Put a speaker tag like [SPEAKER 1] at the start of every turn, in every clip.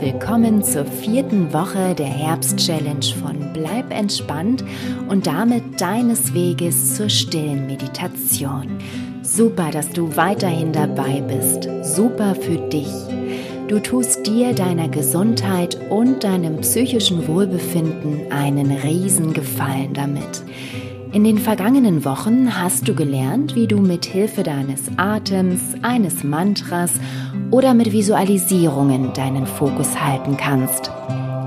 [SPEAKER 1] willkommen zur vierten Woche der Herbst-Challenge von Bleib entspannt und damit deines Weges zur stillen Meditation. Super, dass du weiterhin dabei bist. Super für dich. Du tust dir, deiner Gesundheit und deinem psychischen Wohlbefinden einen Riesengefallen damit. In den vergangenen Wochen hast du gelernt, wie du mit Hilfe deines Atems, eines Mantras oder mit Visualisierungen deinen Fokus halten kannst.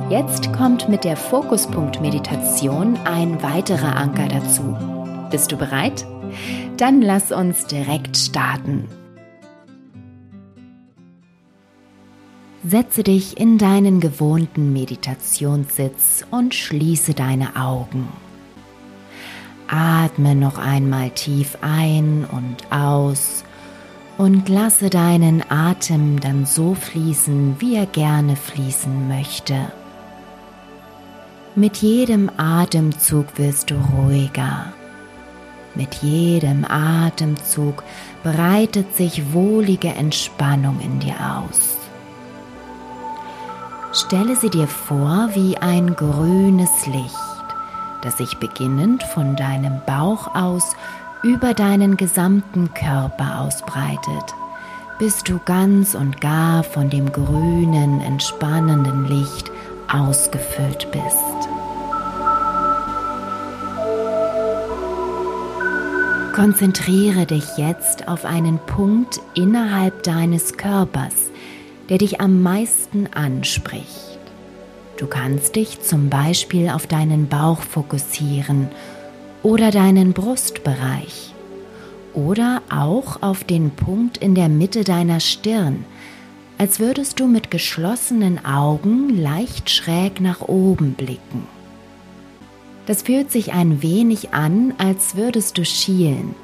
[SPEAKER 1] Jetzt kommt mit der Fokuspunkt-Meditation ein weiterer Anker dazu. Bist du bereit? Dann lass uns direkt starten. Setze dich in deinen gewohnten Meditationssitz und schließe deine Augen. Atme noch einmal tief ein und aus und lasse deinen Atem dann so fließen, wie er gerne fließen möchte. Mit jedem Atemzug wirst du ruhiger. Mit jedem Atemzug breitet sich wohlige Entspannung in dir aus. Stelle sie dir vor wie ein grünes Licht, das sich beginnend von deinem Bauch aus über deinen gesamten Körper ausbreitet, bis du ganz und gar von dem grünen, entspannenden Licht ausgefüllt bist. Konzentriere dich jetzt auf einen Punkt innerhalb deines Körpers, der dich am meisten anspricht. Du kannst dich zum Beispiel auf deinen Bauch fokussieren oder deinen Brustbereich oder auch auf den Punkt in der Mitte deiner Stirn, als würdest du mit geschlossenen Augen leicht schräg nach oben blicken. Das fühlt sich ein wenig an, als würdest du schielen,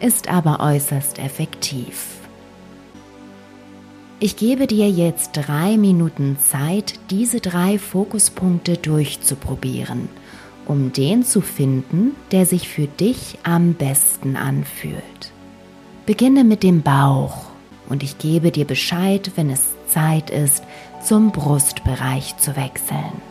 [SPEAKER 1] ist aber äußerst effektiv. Ich gebe dir jetzt drei Minuten Zeit, diese drei Fokuspunkte durchzuprobieren – um den zu finden, der sich für dich am besten anfühlt. Beginne mit dem Bauch und ich gebe dir Bescheid, wenn es Zeit ist, zum Brustbereich zu wechseln.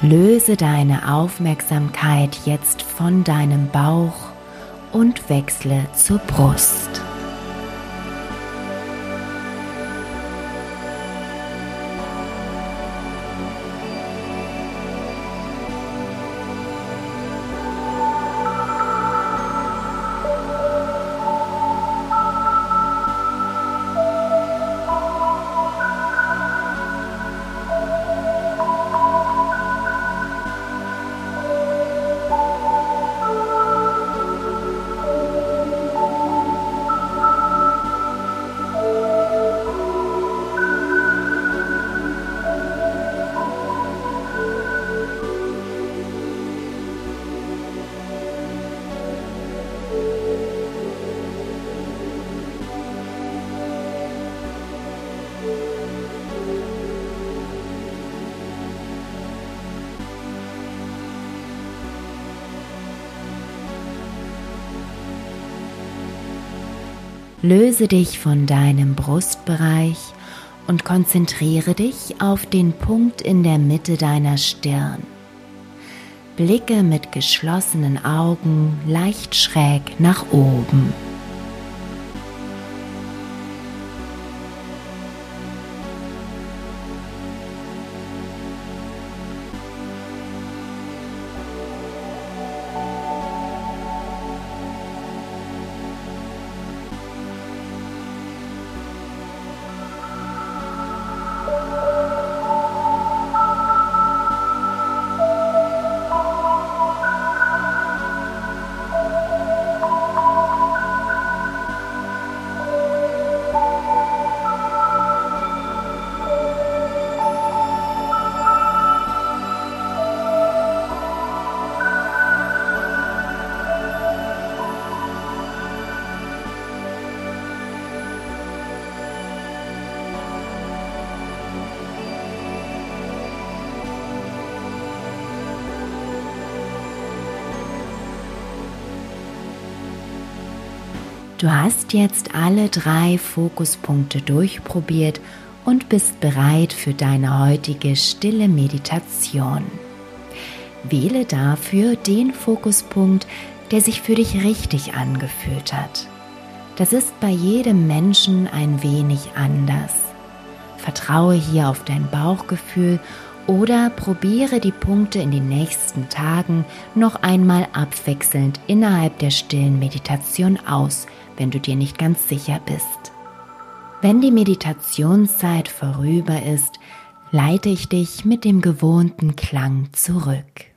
[SPEAKER 1] Löse deine Aufmerksamkeit jetzt von deinem Bauch und wechsle zur Brust. Löse dich von deinem Brustbereich und konzentriere dich auf den Punkt in der Mitte deiner Stirn. Blicke mit geschlossenen Augen leicht schräg nach oben. Du hast jetzt alle drei Fokuspunkte durchprobiert und bist bereit für deine heutige stille Meditation. Wähle dafür den Fokuspunkt, der sich für dich richtig angefühlt hat. Das ist bei jedem Menschen ein wenig anders. Vertraue hier auf dein Bauchgefühl oder probiere die Punkte in den nächsten Tagen noch einmal abwechselnd innerhalb der stillen Meditation aus, wenn du dir nicht ganz sicher bist. Wenn die Meditationszeit vorüber ist, leite ich dich mit dem gewohnten Klang zurück.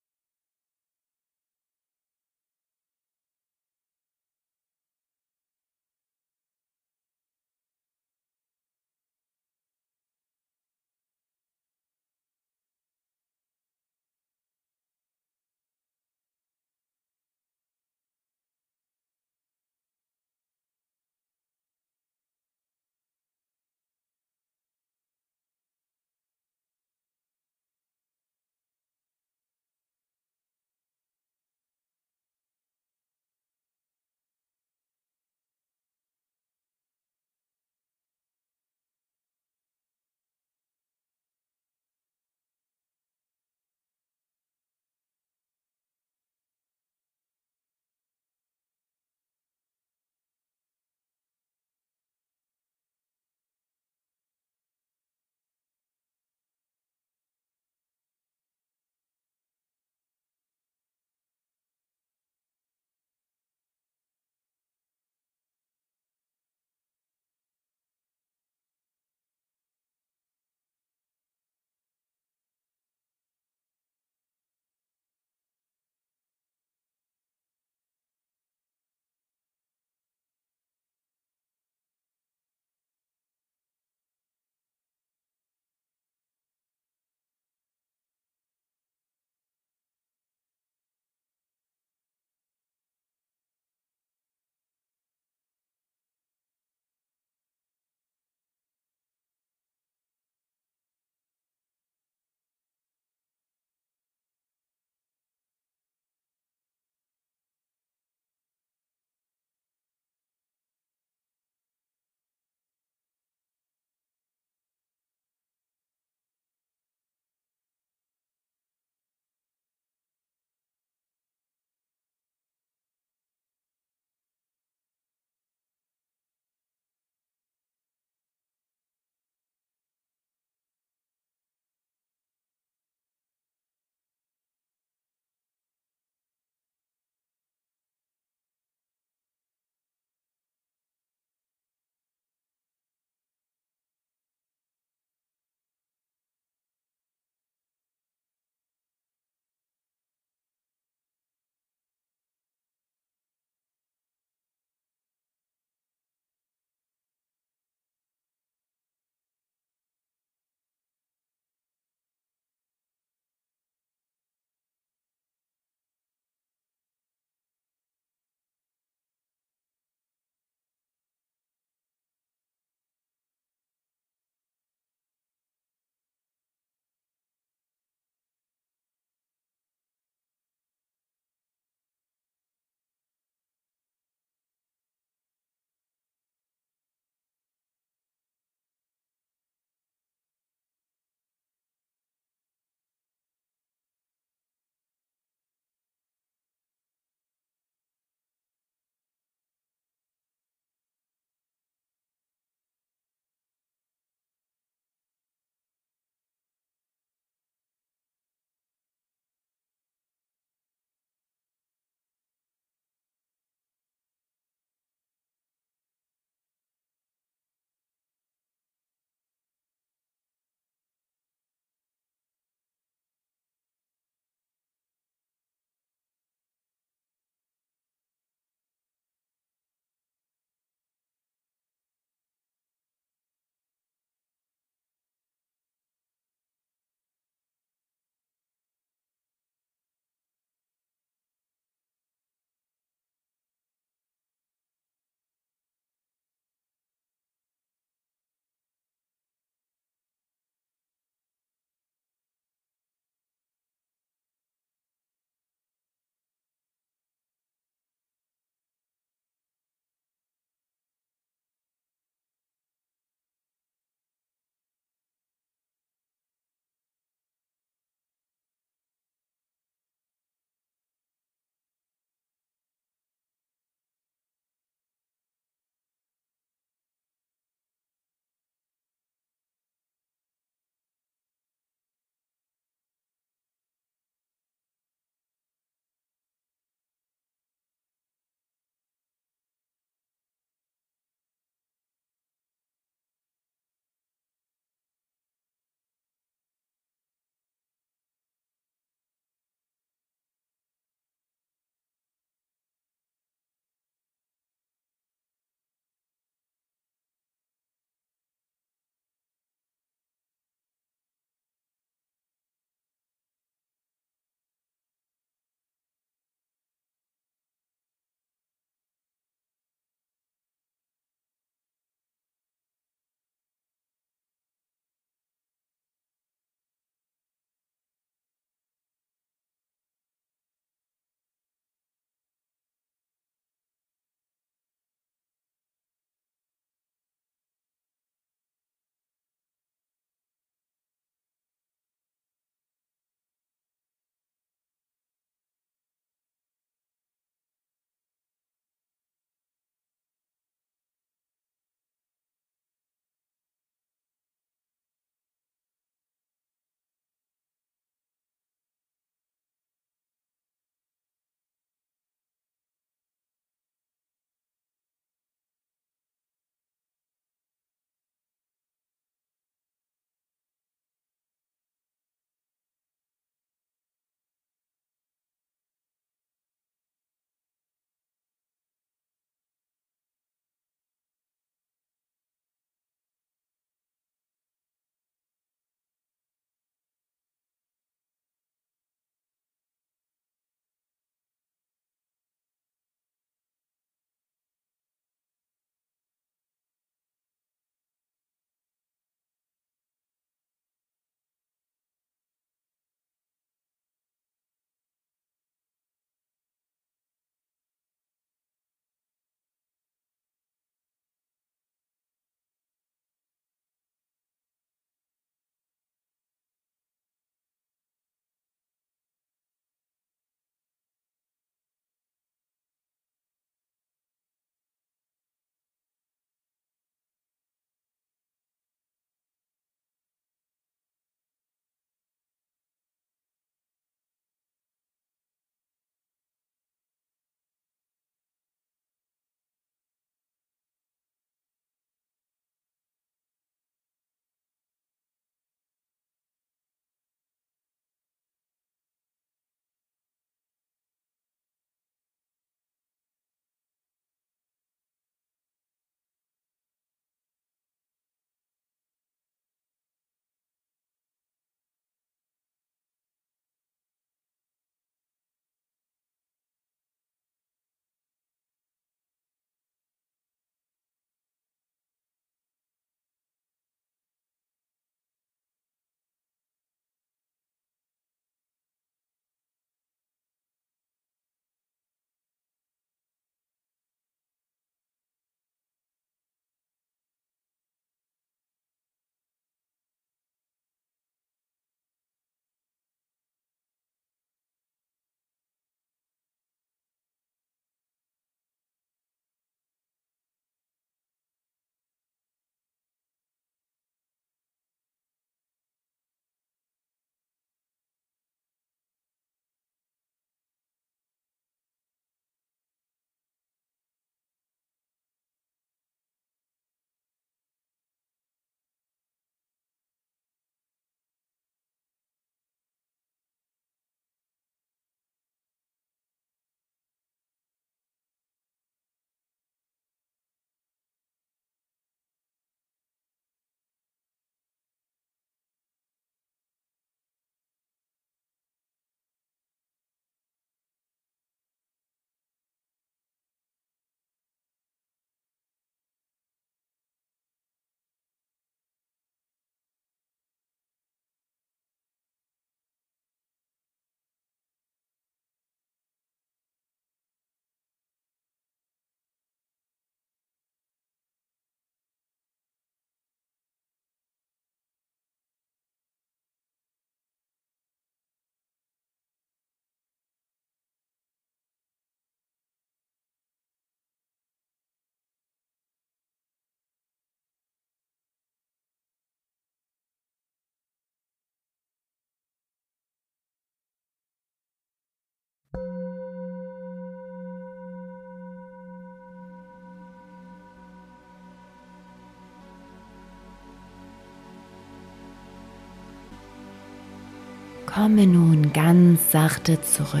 [SPEAKER 1] Komme nun ganz sachte zurück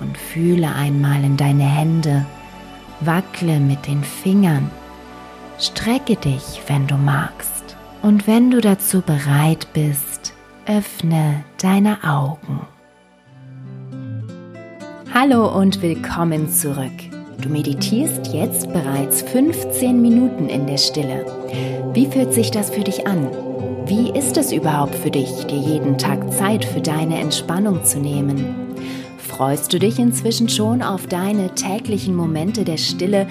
[SPEAKER 1] und fühle einmal in deine Hände, wackle mit den Fingern, strecke dich, wenn du magst, und wenn du dazu bereit bist, öffne deine Augen. Hallo und willkommen zurück. Du meditierst jetzt bereits 15 Minuten in der Stille. Wie fühlt sich das für dich an? Wie ist es überhaupt für dich, dir jeden Tag Zeit für deine Entspannung zu nehmen? Freust du dich inzwischen schon auf deine täglichen Momente der Stille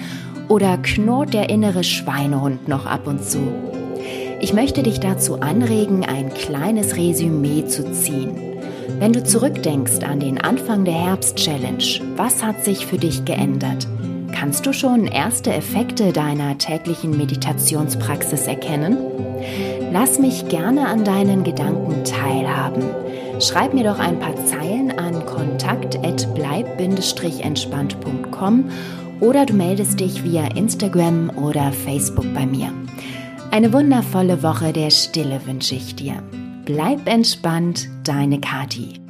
[SPEAKER 1] oder knurrt der innere Schweinehund noch ab und zu? Ich möchte dich dazu anregen, ein kleines Resümee zu ziehen. Wenn du zurückdenkst an den Anfang der Herbst-Challenge, was hat sich für dich geändert? Kannst du schon erste Effekte deiner täglichen Meditationspraxis erkennen? Lass mich gerne an deinen Gedanken teilhaben. Schreib mir doch ein paar Zeilen an kontakt@bleib-entspannt.com oder du meldest dich via Instagram oder Facebook bei mir. Eine wundervolle Woche der Stille wünsche ich dir. Bleib entspannt, deine Kati.